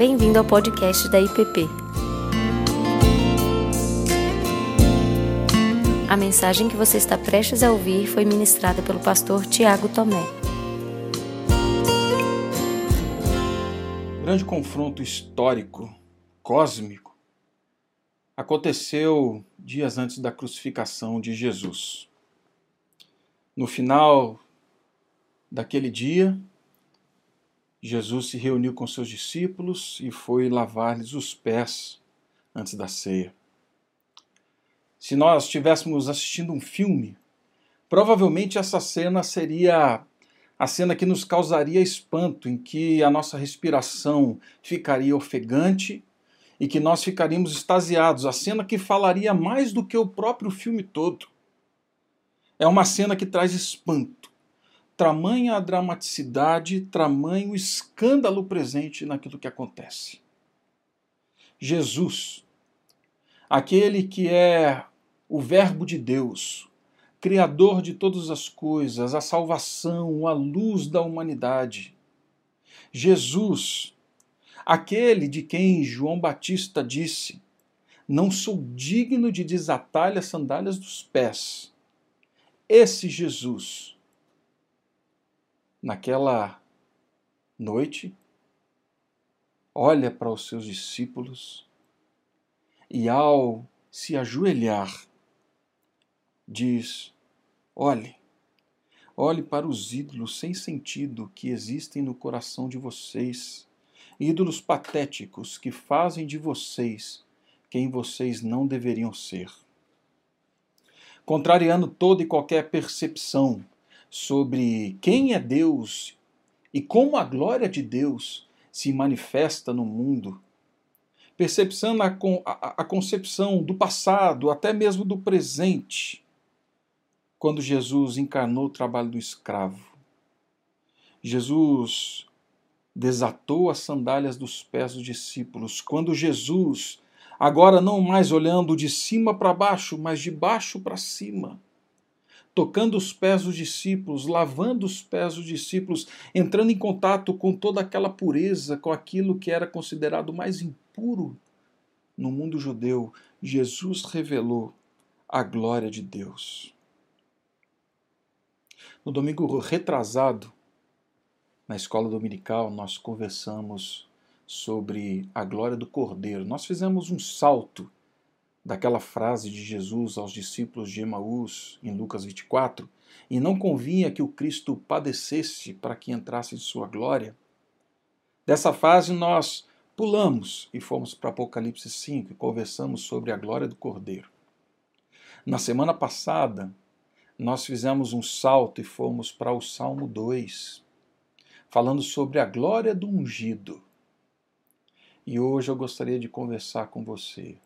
Bem-vindo ao podcast da IPP. A mensagem que você está prestes a ouvir foi ministrada pelo pastor Tiago Tomé. grande confronto histórico, cósmico, aconteceu dias antes da crucificação de Jesus. No final daquele dia, Jesus se reuniu com seus discípulos e foi lavar-lhes os pés antes da ceia. Se nós estivéssemos assistindo um filme, provavelmente essa cena seria a cena que nos causaria espanto, em que a nossa respiração ficaria ofegante e que nós ficaríamos extasiados, a cena que falaria mais do que o próprio filme todo. É uma cena que traz espanto, tamanha a dramaticidade, tamanho o escândalo presente naquilo que acontece. Jesus, aquele que é o Verbo de Deus, Criador de todas as coisas, a salvação, a luz da humanidade. Jesus, aquele de quem João Batista disse: Não sou digno de desatar-lhe as sandálias dos pés. Esse Jesus, naquela noite, olha para os seus discípulos e, ao se ajoelhar, diz: Olhe, olhe para os ídolos sem sentido que existem no coração de vocês, ídolos patéticos que fazem de vocês quem vocês não deveriam ser. Contrariando toda e qualquer percepção sobre quem é Deus e como a glória de Deus se manifesta no mundo, percepção a, a, a concepção do passado, até mesmo do presente, quando Jesus encarnou o trabalho do escravo. Jesus desatou as sandálias dos pés dos discípulos. Quando Jesus, agora não mais olhando de cima para baixo, mas de baixo para cima, tocando os pés dos discípulos, lavando os pés dos discípulos, entrando em contato com toda aquela pureza, com aquilo que era considerado mais impuro no mundo judeu, Jesus revelou a glória de Deus. No domingo retrasado, na escola dominical, nós conversamos sobre a glória do Cordeiro. Nós fizemos um salto daquela frase de Jesus aos discípulos de Emaús, em Lucas 24, e não convinha que o Cristo padecesse para que entrasse em sua glória. Dessa fase nós pulamos e fomos para Apocalipse 5 e conversamos sobre a glória do Cordeiro. Na semana passada, nós fizemos um salto e fomos para o Salmo 2, falando sobre a glória do ungido. E hoje eu gostaria de conversar com você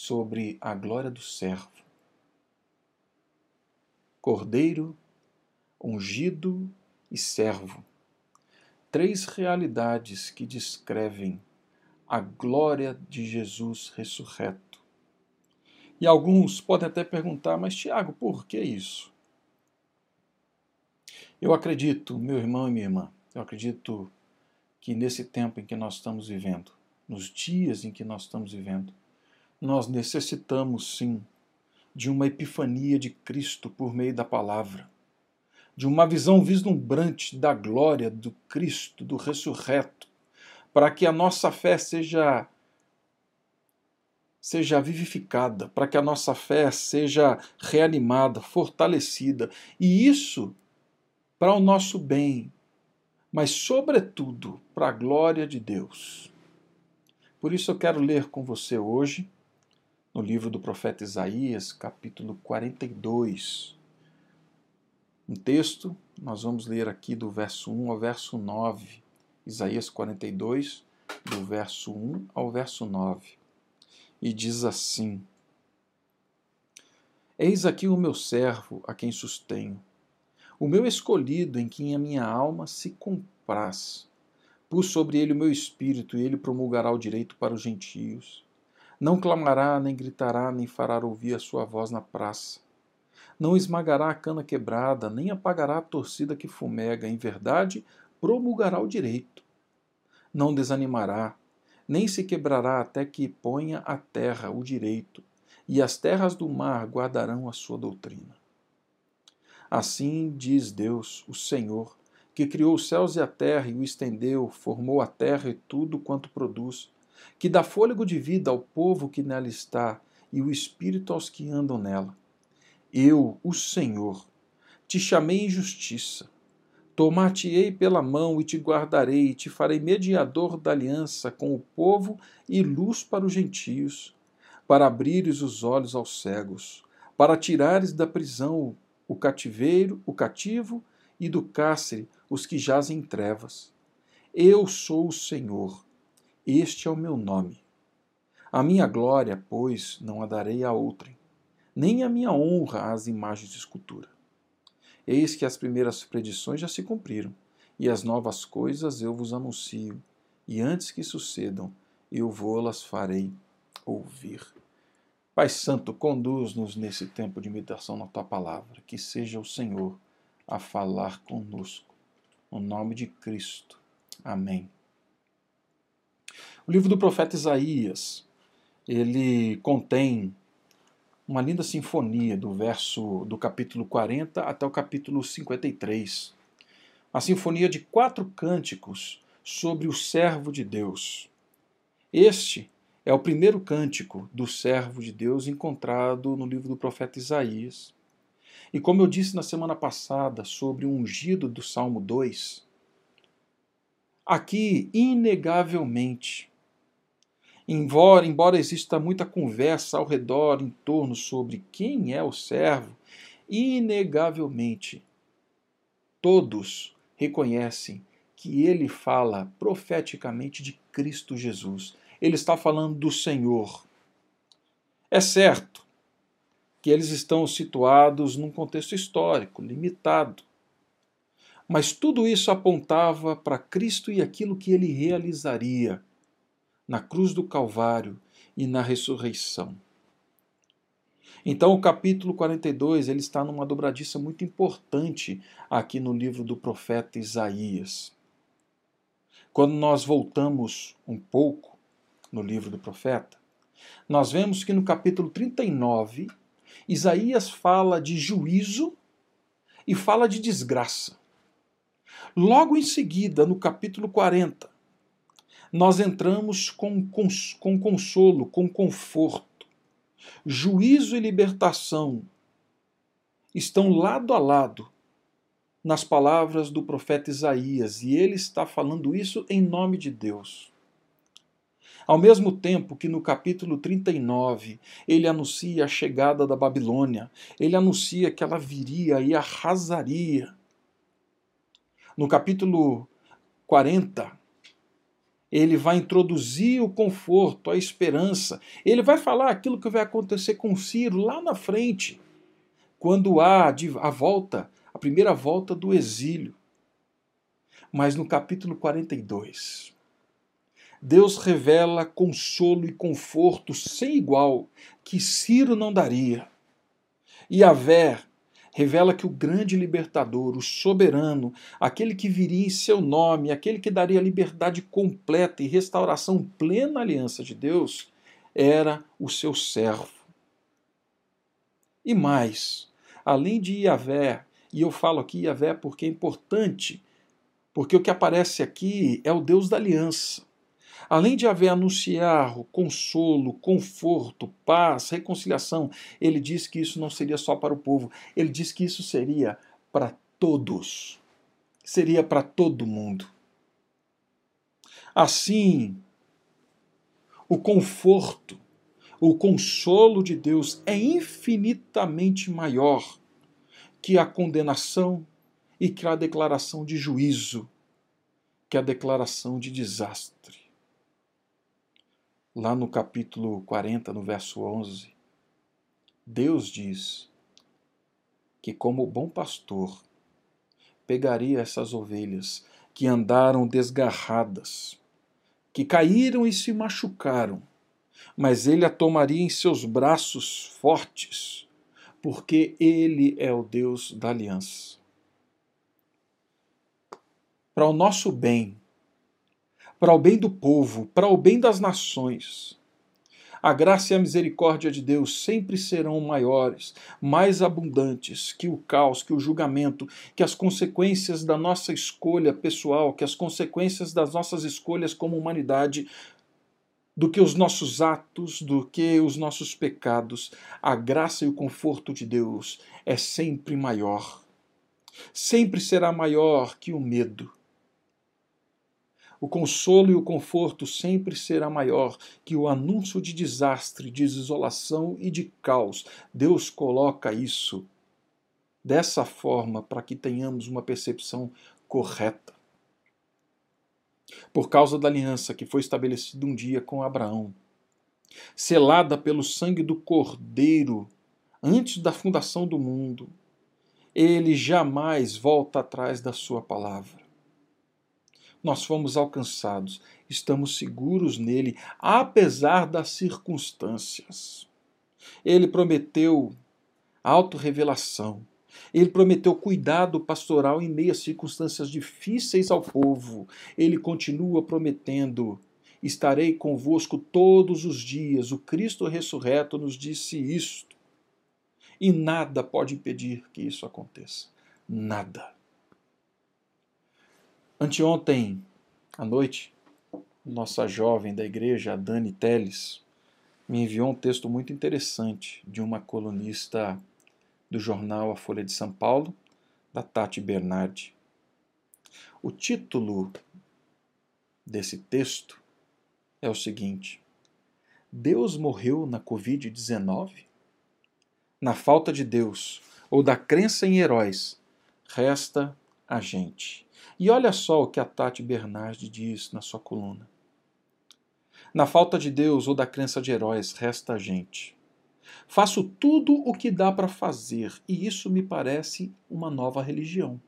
sobre a glória do servo. Cordeiro, ungido e servo. Três realidades que descrevem a glória de Jesus ressurreto e alguns podem até perguntar, mas Tiago, por que isso? Eu acredito, meu irmão e minha irmã, eu acredito que nesse tempo em que nós estamos vivendo, nos dias em que nós estamos vivendo, nós necessitamos sim de uma epifania de Cristo por meio da palavra, de uma visão vislumbrante da glória do Cristo, do ressurreto, para que a nossa fé seja seja vivificada, para que a nossa fé seja reanimada, fortalecida. E isso para o nosso bem, mas, sobretudo, para a glória de Deus. Por isso eu quero ler com você hoje, no livro do profeta Isaías, capítulo 42. Um texto, nós vamos ler aqui do verso 1 ao verso 9. Isaías 42, do verso 1 ao verso 9 e diz assim: Eis aqui o meu servo, a quem sustenho, o meu escolhido, em quem a minha alma se compraz. Pus sobre ele o meu espírito, e ele promulgará o direito para os gentios. Não clamará, nem gritará, nem fará ouvir a sua voz na praça. Não esmagará a cana quebrada, nem apagará a torcida que fumega. Em verdade, promulgará o direito. Não desanimará, nem se quebrará até que ponha a terra o direito, e as terras do mar guardarão a sua doutrina. Assim diz Deus, o Senhor, que criou os céus e a terra e o estendeu, formou a terra e tudo quanto produz, que dá fôlego de vida ao povo que nela está e o espírito aos que andam nela. Eu, o Senhor, te chamei em justiça. Tomar-te-ei pela mão e te guardarei, e te farei mediador da aliança com o povo e luz para os gentios, para abrires os olhos aos cegos, para tirares da prisão o cativeiro, o cativo, e do cárcere os que jazem em trevas. Eu sou o Senhor, este é o meu nome. A minha glória, pois, não a darei a outrem, nem a minha honra às imagens de escultura. Eis que as primeiras predições já se cumpriram, e as novas coisas eu vos anuncio, e antes que sucedam, eu vou-las farei ouvir. Pai Santo, conduz-nos nesse tempo de meditação na tua palavra, que seja o Senhor a falar conosco. No nome de Cristo. Amém. O livro do profeta Isaías, ele contém uma linda sinfonia do verso do capítulo 40 até o capítulo 53. A sinfonia de quatro cânticos sobre o servo de Deus. Este é o primeiro cântico do servo de Deus encontrado no livro do profeta Isaías. E como eu disse na semana passada sobre o ungido do Salmo 2, aqui, inegavelmente, embora, embora exista muita conversa ao redor, em torno sobre quem é o servo, inegavelmente, todos reconhecem que ele fala profeticamente de Cristo Jesus. Ele está falando do Senhor. É certo que eles estão situados num contexto histórico, limitado. Mas tudo isso apontava para Cristo e aquilo que ele realizaria na cruz do Calvário e na ressurreição. Então, o capítulo 42 ele está numa dobradiça muito importante aqui no livro do profeta Isaías. Quando nós voltamos um pouco no livro do profeta, nós vemos que no capítulo 39 Isaías fala de juízo e fala de desgraça. Logo em seguida, no capítulo 40, nós entramos com, com, com consolo, com conforto. Juízo e libertação estão lado a lado nas palavras do profeta Isaías, e ele está falando isso em nome de Deus. Ao mesmo tempo que no capítulo 39 ele anuncia a chegada da Babilônia, ele anuncia que ela viria e arrasaria. No capítulo 40, ele vai introduzir o conforto, a esperança. Ele vai falar aquilo que vai acontecer com Ciro lá na frente, quando há a volta, a primeira volta do exílio. Mas no capítulo 42, Deus revela consolo e conforto sem igual que Ciro não daria. E Avé revela que o grande libertador, o soberano, aquele que viria em seu nome, aquele que daria liberdade completa e restauração plena à aliança de Deus, era o seu servo. E mais, além de Yahvé, e eu falo aqui Yahvé porque é importante, porque o que aparece aqui é o Deus da aliança. Além de haver anunciar consolo, conforto, paz, reconciliação, ele diz que isso não seria só para o povo, ele diz que isso seria para todos. Seria para todo mundo. Assim, o conforto, o consolo de Deus é infinitamente maior que a condenação e que a declaração de juízo, que a declaração de desastre lá no capítulo 40, no verso 11, Deus diz que, como bom pastor, pegaria essas ovelhas que andaram desgarradas, que caíram e se machucaram, mas ele a tomaria em seus braços fortes, porque ele é o Deus da aliança. Para o nosso bem, para o bem do povo, para o bem das nações. A graça e a misericórdia de Deus sempre serão maiores, mais abundantes que o caos, que o julgamento, que as consequências da nossa escolha pessoal, que as consequências das nossas escolhas como humanidade, do que os nossos atos, do que os nossos pecados. A graça e o conforto de Deus é sempre maior. Sempre será maior que o medo o consolo e o conforto sempre será maior que o anúncio de desastre, de desolação e de caos. Deus coloca isso dessa forma para que tenhamos uma percepção correta. Por causa da aliança que foi estabelecida um dia com Abraão, selada pelo sangue do Cordeiro antes da fundação do mundo, ele jamais volta atrás da sua palavra nós fomos alcançados, estamos seguros nele, apesar das circunstâncias. Ele prometeu autorrevelação, ele prometeu cuidado pastoral em meio a circunstâncias difíceis ao povo. Ele continua prometendo: estarei convosco todos os dias. O Cristo ressurreto nos disse isto. E nada pode impedir que isso aconteça. Nada. Anteontem à noite, nossa jovem da igreja, Dani Teles, me enviou um texto muito interessante de uma colunista do jornal A Folha de São Paulo, da Tati Bernardi. O título desse texto é o seguinte: Deus morreu na Covid-19? Na falta de Deus ou da crença em heróis, resta a gente. E olha só o que a Tati Bernardi diz na sua coluna. Na falta de Deus ou da crença de heróis, resta a gente. Faço tudo o que dá para fazer, e isso me parece uma nova religião.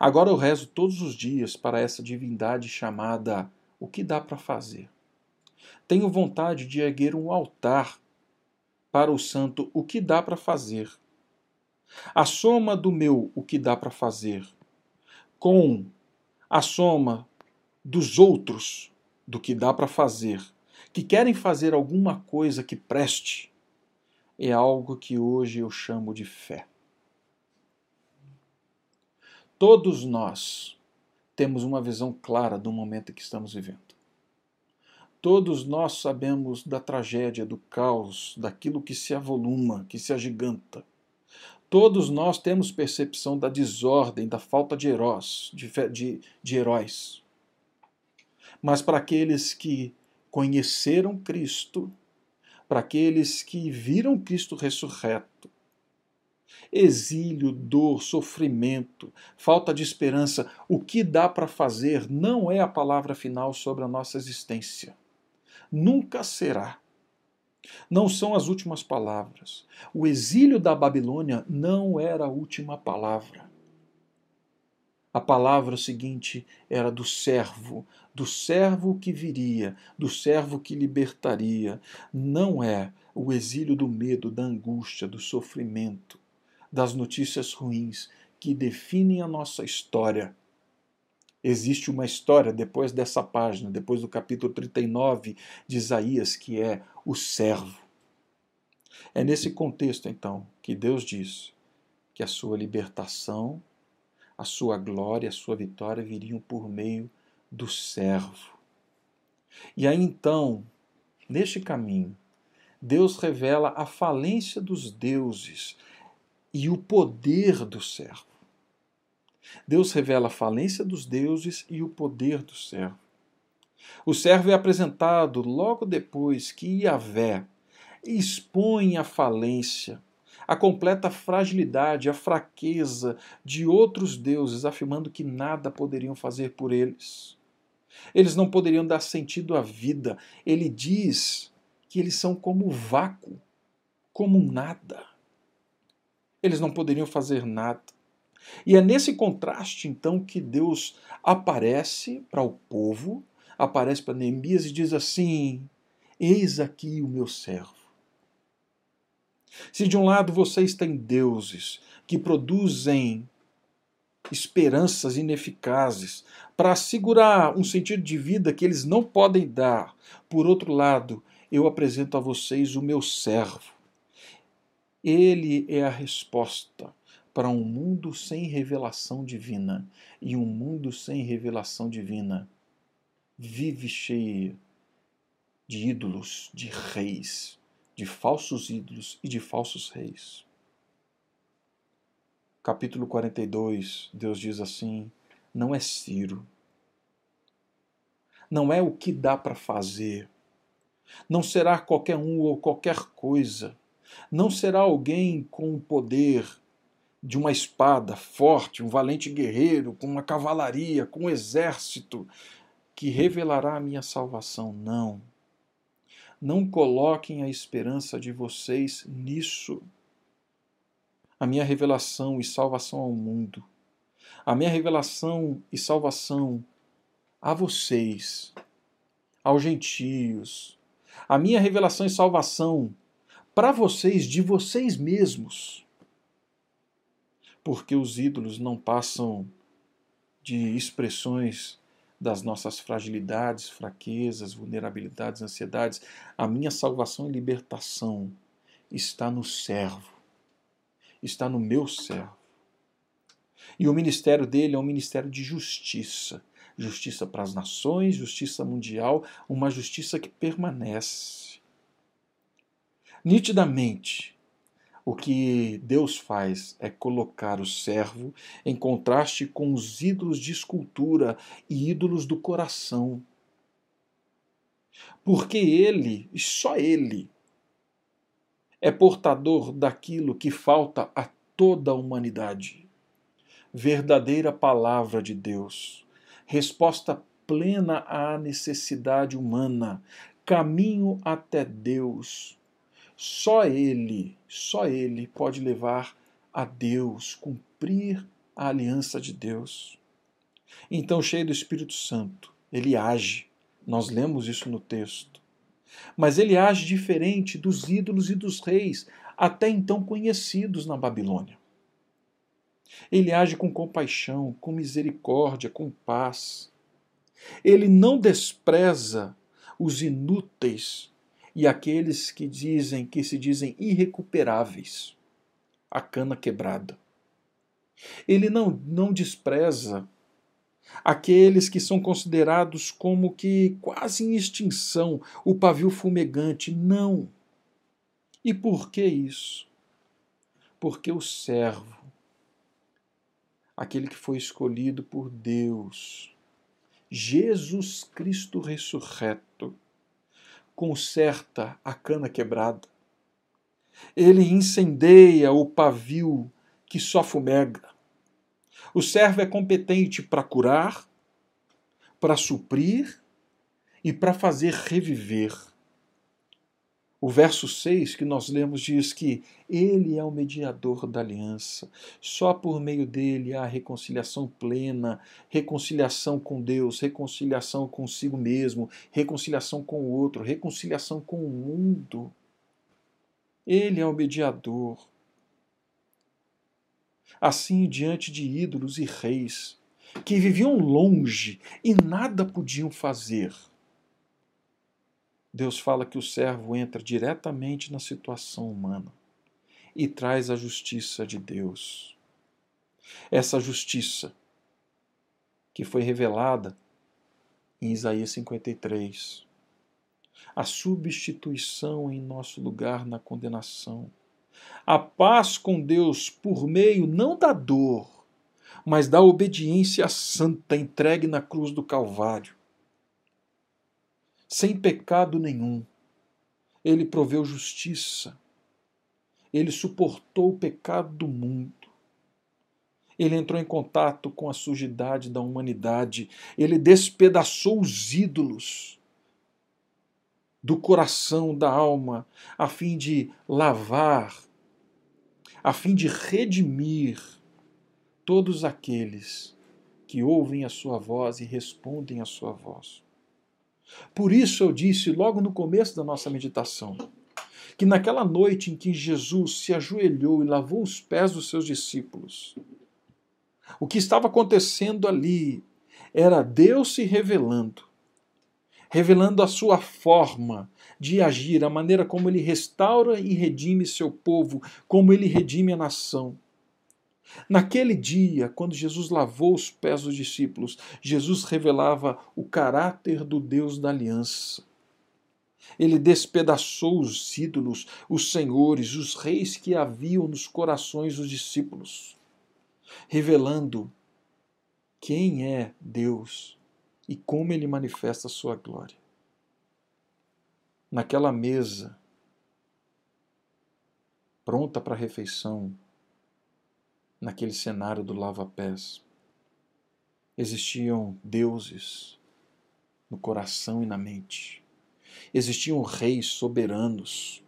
Agora eu rezo todos os dias para essa divindade chamada o que dá para fazer. Tenho vontade de erguer um altar para o santo o que dá para fazer. A soma do meu o que dá para fazer com a soma dos outros do que dá para fazer, que querem fazer alguma coisa que preste, é algo que hoje eu chamo de fé. Todos nós temos uma visão clara do momento que estamos vivendo. Todos nós sabemos da tragédia, do caos, daquilo que se avoluma, que se agiganta. Todos nós temos percepção da desordem, da falta de heróis, de, de, de heróis. Mas para aqueles que conheceram Cristo, para aqueles que viram Cristo ressurreto, exílio, dor, sofrimento, falta de esperança, o que dá para fazer não é a palavra final sobre a nossa existência. Nunca será. Não são as últimas palavras. O exílio da Babilônia não era a última palavra. A palavra seguinte era do servo, do servo que viria, do servo que libertaria. Não é o exílio do medo, da angústia, do sofrimento, das notícias ruins que definem a nossa história Existe uma história depois dessa página, depois do capítulo 39 de Isaías, que é o servo. É nesse contexto, então, que Deus diz que a sua libertação, a sua glória, a sua vitória viriam por meio do servo. E aí então, neste caminho, Deus revela a falência dos deuses e o poder do servo. Deus revela a falência dos deuses e o poder do servo. O servo é apresentado logo depois que Yahvé expõe a falência, a completa fragilidade, a fraqueza de outros deuses, afirmando que nada poderiam fazer por eles. Eles não poderiam dar sentido à vida. Ele diz que eles são como vácuo, como nada. Eles não poderiam fazer nada. E é nesse contraste, então, que Deus aparece para o povo, aparece para Neemias e diz assim: Eis aqui o meu servo. Se de um lado vocês têm deuses que produzem esperanças ineficazes, para assegurar um sentido de vida que eles não podem dar. Por outro lado, eu apresento a vocês o meu servo. Ele é a resposta para um mundo sem revelação divina. E um mundo sem revelação divina vive cheio de ídolos, de reis, de falsos ídolos e de falsos reis. Capítulo 42, Deus diz assim: não é Ciro, não é o que dá para fazer, não será qualquer um ou qualquer coisa, não será alguém com poder de uma espada forte, um valente guerreiro, com uma cavalaria, com um exército, que revelará a minha salvação. Não. Não coloquem a esperança de vocês nisso. A minha revelação e salvação ao mundo, a minha revelação e salvação a vocês, aos gentios, a minha revelação e salvação para vocês, de vocês mesmos. Porque os ídolos não passam de expressões das nossas fragilidades, fraquezas, vulnerabilidades, ansiedades. A minha salvação e libertação está no servo, está no meu servo. E o ministério dele é um ministério de justiça justiça para as nações, justiça mundial, uma justiça que permanece. Nitidamente, o que Deus faz é colocar o servo em contraste com os ídolos de escultura e ídolos do coração. Porque ele, e só ele, é portador daquilo que falta a toda a humanidade. Verdadeira palavra de Deus, resposta plena à necessidade humana, caminho até Deus só Ele, só Ele pode levar a Deus, cumprir a aliança de Deus. Então, cheio do Espírito Santo, ele age. Nós lemos isso no texto. Mas ele age diferente dos ídolos e dos reis, até então conhecidos na Babilônia. Ele age com compaixão, com misericórdia, com paz. Ele não despreza os inúteis e aqueles que dizem que se dizem irrecuperáveis, a cana quebrada. Ele não, não despreza aqueles que são considerados como que quase em extinção, o pavio fumegante, não. E por que isso? Porque o servo, aquele que foi escolhido por Deus, Jesus Cristo ressurreto, conserta a cana quebrada. Ele incendeia o pavio que só fumega. O servo é competente para curar, para suprir e para fazer reviver. O verso 6 que nós lemos diz que ele é o mediador da aliança. Só por meio dele há reconciliação plena, reconciliação com Deus, reconciliação consigo mesmo, reconciliação com o outro, reconciliação com o mundo. Ele é o mediador. Assim, diante de ídolos e reis que viviam longe e nada podiam fazer, Deus fala que o servo entra diretamente na situação humana e traz a justiça de Deus. Essa justiça que foi revelada em Isaías 53. A substituição em nosso lugar na condenação. A paz com Deus por meio não da dor, mas da obediência santa entregue na cruz do Calvário sem pecado nenhum. Ele proveu justiça. Ele suportou o pecado do mundo. Ele entrou em contato com a sujidade da humanidade. Ele despedaçou os ídolos do coração, da alma, a fim de lavar, a fim de redimir todos aqueles que ouvem a sua voz e respondem à sua voz. Por isso eu disse logo no começo da nossa meditação que naquela noite em que Jesus se ajoelhou e lavou os pés dos seus discípulos, O que estava acontecendo ali era Deus se revelando, revelando a sua forma de agir, a maneira como ele restaura e redime seu povo, como ele redime a nação. Naquele dia, quando Jesus lavou os pés dos discípulos, Jesus revelava o caráter do Deus da aliança. Ele despedaçou os ídolos, os senhores, os reis que haviam nos corações dos discípulos, revelando quem é Deus e como ele manifesta a sua glória. Naquela mesa, pronta para a refeição, naquele cenário do lava-pés. Existiam deuses no coração e na mente. Existiam reis soberanos.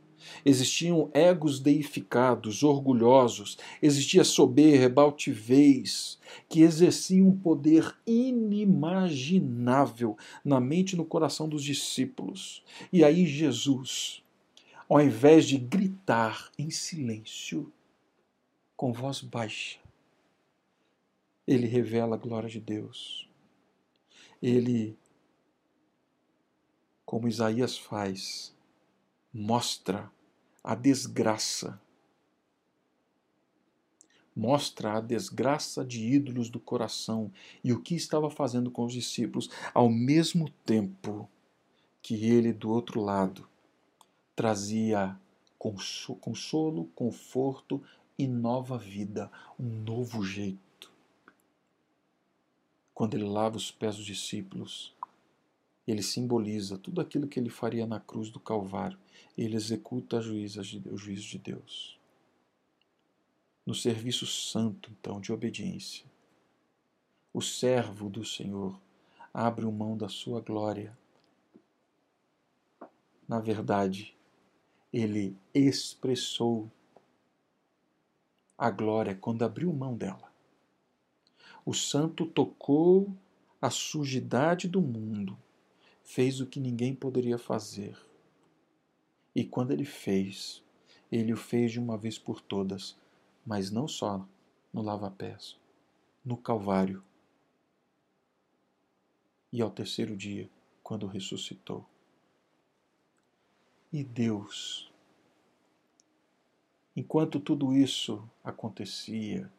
Existiam egos deificados, orgulhosos. Existia soberba, altivez, que exerciam um poder inimaginável na mente e no coração dos discípulos. E aí Jesus, ao invés de gritar em silêncio, com voz baixa. Ele revela a glória de Deus. Ele, como Isaías faz, mostra a desgraça. Mostra a desgraça de ídolos do coração e o que estava fazendo com os discípulos, ao mesmo tempo que ele, do outro lado, trazia consolo, conforto e nova vida, um novo jeito. Quando ele lava os pés dos discípulos, ele simboliza tudo aquilo que ele faria na cruz do Calvário. Ele executa o juízo de Deus. No serviço santo, então, de obediência, o servo do Senhor abre mão da sua glória. Na verdade, ele expressou a glória quando abriu mão dela. O santo tocou a sujidade do mundo, fez o que ninguém poderia fazer. E quando ele fez, ele o fez de uma vez por todas, mas não só no lava-pés, no Calvário. E ao terceiro dia, quando ressuscitou. E Deus Enquanto tudo isso acontecia,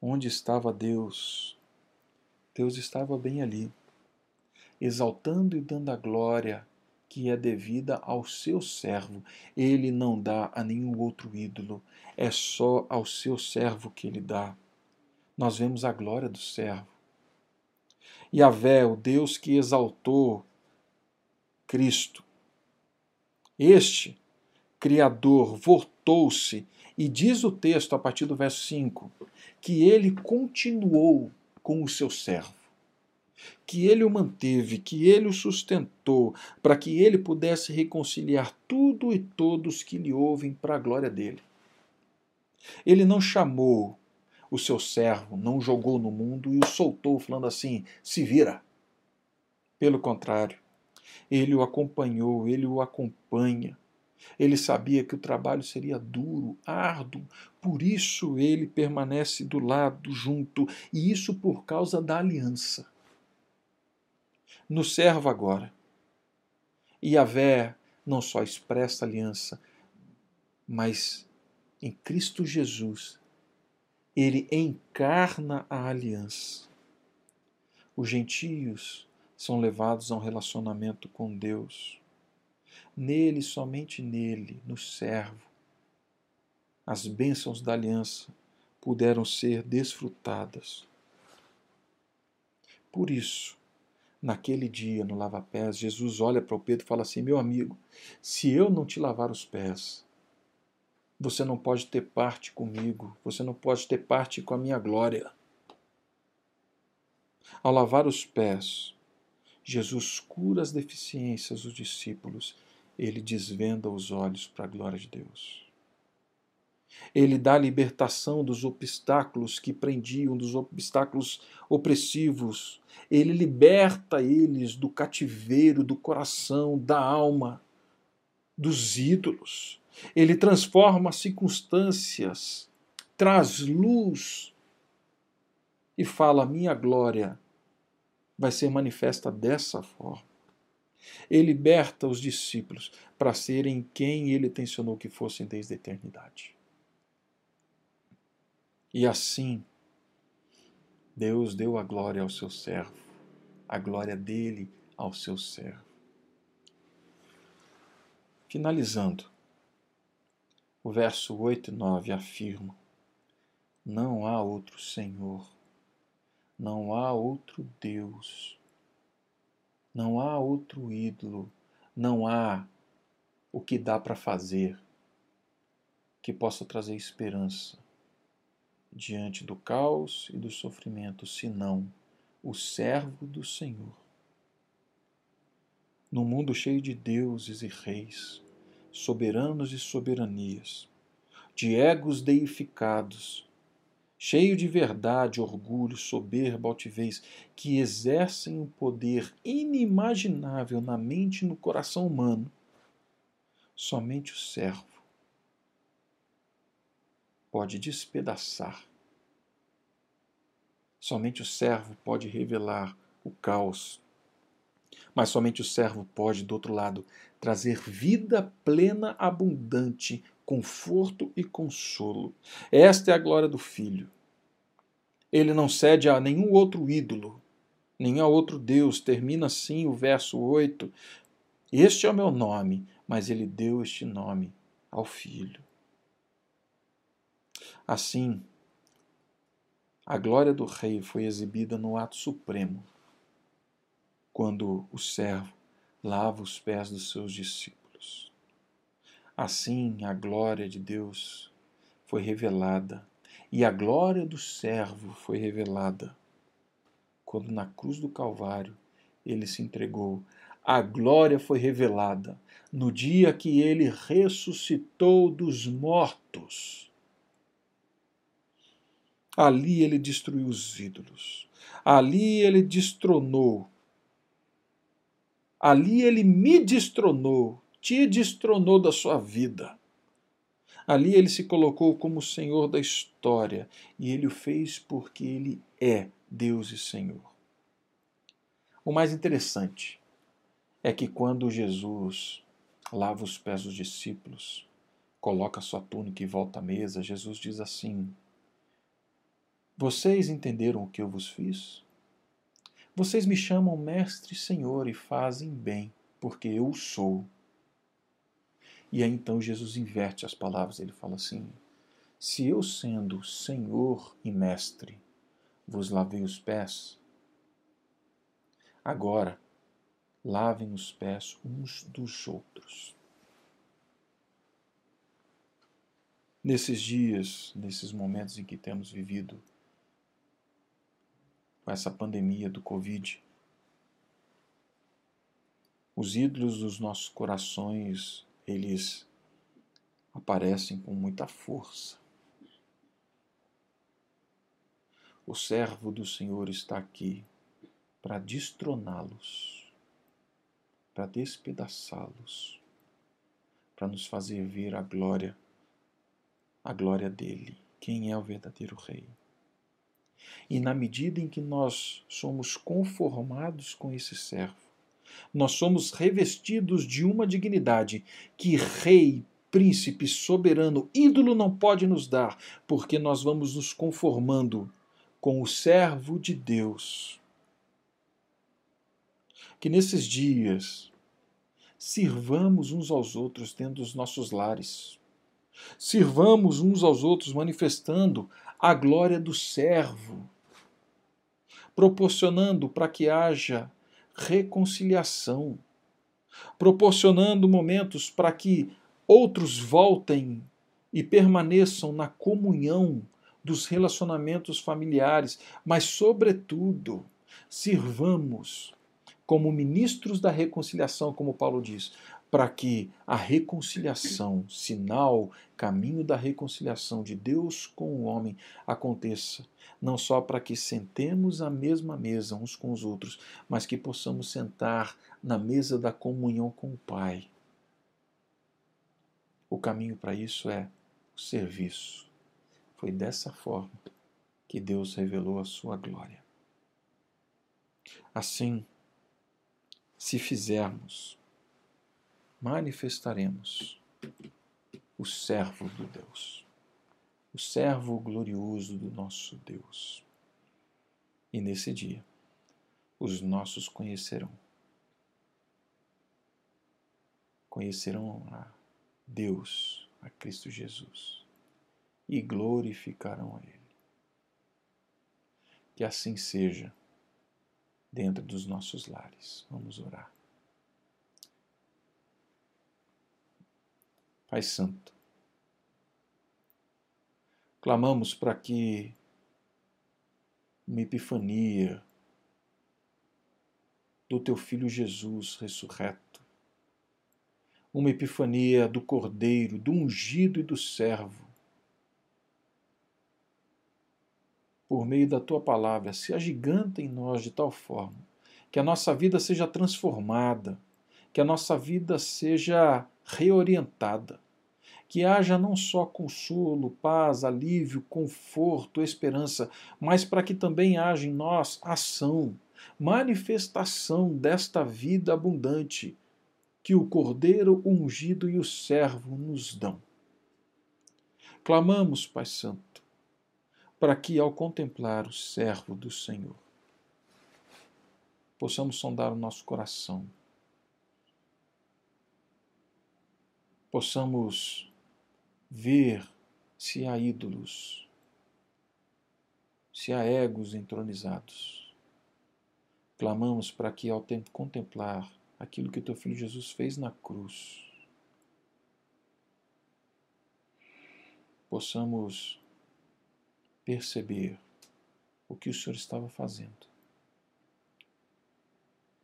onde estava Deus? Deus estava bem ali, exaltando e dando a glória que é devida ao seu servo. Ele não dá a nenhum outro ídolo, é só ao seu servo que ele dá. Nós vemos a glória do servo. Yahvé, o Deus que exaltou Cristo. Este Criador voltou-se, e diz o texto a partir do verso 5, que ele continuou com o seu servo, que ele o manteve, que ele o sustentou, para que ele pudesse reconciliar tudo e todos que lhe ouvem para a glória dele. Ele não chamou o seu servo, não jogou no mundo e o soltou, falando assim: se vira. Pelo contrário, ele o acompanhou, ele o acompanha ele sabia que o trabalho seria duro, árduo, por isso ele permanece do lado, junto, e isso por causa da aliança. No servo agora. E Yahvé não só expressa aliança, mas em Cristo Jesus, ele encarna a aliança. Os gentios são levados a um relacionamento com Deus nele, somente nele, no servo, as bênçãos da aliança puderam ser desfrutadas. Por isso, naquele dia no lava-pés, Jesus olha para o Pedro e fala assim: Meu amigo, se eu não te lavar os pés, você não pode ter parte comigo, você não pode ter parte com a minha glória. Ao lavar os pés, Jesus cura as deficiências dos discípulos ele desvenda os olhos para a glória de Deus. Ele dá libertação dos obstáculos que prendiam, dos obstáculos opressivos. Ele liberta eles do cativeiro, do coração, da alma, dos ídolos. Ele transforma as circunstâncias, traz luz e fala: Minha glória vai ser manifesta dessa forma. Ele liberta os discípulos para serem quem ele tensionou que fossem desde a eternidade. E assim, Deus deu a glória ao seu servo, a glória dele ao seu servo. Finalizando, o verso 8 e 9 afirma: Não há outro Senhor, não há outro Deus, não há outro ídolo, não há o que dá para fazer que possa trazer esperança diante do caos e do sofrimento, senão o servo do Senhor. No mundo cheio de deuses e reis, soberanos e soberanias, de egos deificados, cheio de verdade, orgulho, soberba, altivez, que exercem um poder inimaginável na mente e no coração humano, somente o servo pode despedaçar. Somente o servo pode revelar o caos. Mas somente o servo pode, do outro lado, trazer vida plena, abundante, conforto e consolo. Esta é a glória do Filho. Ele não cede a nenhum outro ídolo, nem a outro Deus. Termina assim o verso 8. Este é o meu nome, mas ele deu este nome ao Filho. Assim, a glória do Rei foi exibida no ato supremo, quando o servo lava os pés dos seus discípulos. Assim, a glória de Deus foi revelada, e a glória do servo foi revelada, quando na cruz do Calvário ele se entregou. A glória foi revelada no dia que ele ressuscitou dos mortos Ali ele destruiu os ídolos. Ali ele destronou. Ali ele me destronou, te destronou da sua vida. Ali ele se colocou como Senhor da história e ele o fez porque ele é Deus e Senhor. O mais interessante é que quando Jesus lava os pés dos discípulos, coloca sua túnica e volta à mesa, Jesus diz assim: vocês entenderam o que eu vos fiz? Vocês me chamam Mestre e Senhor e fazem bem, porque eu sou. E aí então Jesus inverte as palavras, ele fala assim: Se eu, sendo Senhor e Mestre, vos lavei os pés, agora lavem os pés uns dos outros. Nesses dias, nesses momentos em que temos vivido, com essa pandemia do Covid. Os ídolos dos nossos corações, eles aparecem com muita força. O servo do Senhor está aqui para destroná-los, para despedaçá-los, para nos fazer ver a glória, a glória dele, quem é o verdadeiro rei. E na medida em que nós somos conformados com esse servo, nós somos revestidos de uma dignidade que rei, príncipe, soberano, ídolo não pode nos dar, porque nós vamos nos conformando com o servo de Deus. Que nesses dias sirvamos uns aos outros dentro dos nossos lares. Sirvamos uns aos outros manifestando a glória do servo, proporcionando para que haja reconciliação, proporcionando momentos para que outros voltem e permaneçam na comunhão dos relacionamentos familiares, mas, sobretudo, sirvamos como ministros da reconciliação, como Paulo diz, para que a reconciliação, sinal, caminho da reconciliação de Deus com o homem aconteça, não só para que sentemos à mesma mesa uns com os outros, mas que possamos sentar na mesa da comunhão com o Pai. O caminho para isso é o serviço. Foi dessa forma que Deus revelou a sua glória. Assim, se fizermos, manifestaremos o servo do Deus, o servo glorioso do nosso Deus. E nesse dia, os nossos conhecerão. Conhecerão a Deus, a Cristo Jesus, e glorificarão a Ele. Que assim seja dentro dos nossos lares. Vamos orar. Pai Santo, clamamos para que uma epifania do teu Filho Jesus ressurreto, uma epifania do Cordeiro, do ungido e do servo, por meio da tua palavra, se agiganta em nós de tal forma que a nossa vida seja transformada, que a nossa vida seja reorientada, que haja não só consolo, paz, alívio, conforto, esperança, mas para que também haja em nós ação, manifestação desta vida abundante que o Cordeiro ungido e o servo nos dão. Clamamos, Pai Santo, para que, ao contemplar o servo do Senhor, possamos sondar o nosso coração, possamos ver se há ídolos, se há egos entronizados. Clamamos para que, ao tempo contemplar aquilo que teu filho Jesus fez na cruz, possamos perceber o que o Senhor estava fazendo.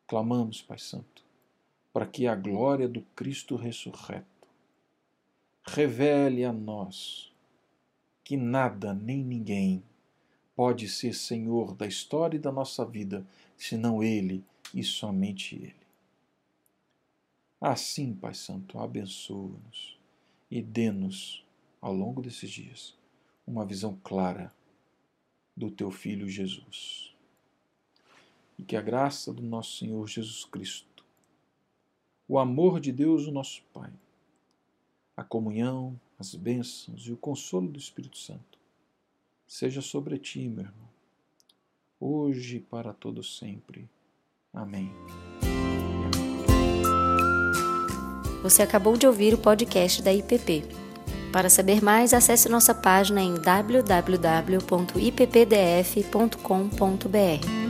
Clamamos, Pai Santo, para que a glória do Cristo ressurreto revele a nós que nada nem ninguém pode ser Senhor da história e da nossa vida senão Ele e somente Ele. Assim, Pai Santo, abençoa-nos e dê-nos, ao longo desses dias, uma visão clara do teu Filho Jesus. E que a graça do nosso Senhor Jesus Cristo, o amor de Deus, o nosso Pai, a comunhão, as bênçãos e o consolo do Espírito Santo seja sobre ti, meu irmão, hoje e para todo sempre. Amém. Você acabou de ouvir o podcast da IPP. Para saber mais, acesse nossa página em www.ippdf.com.br.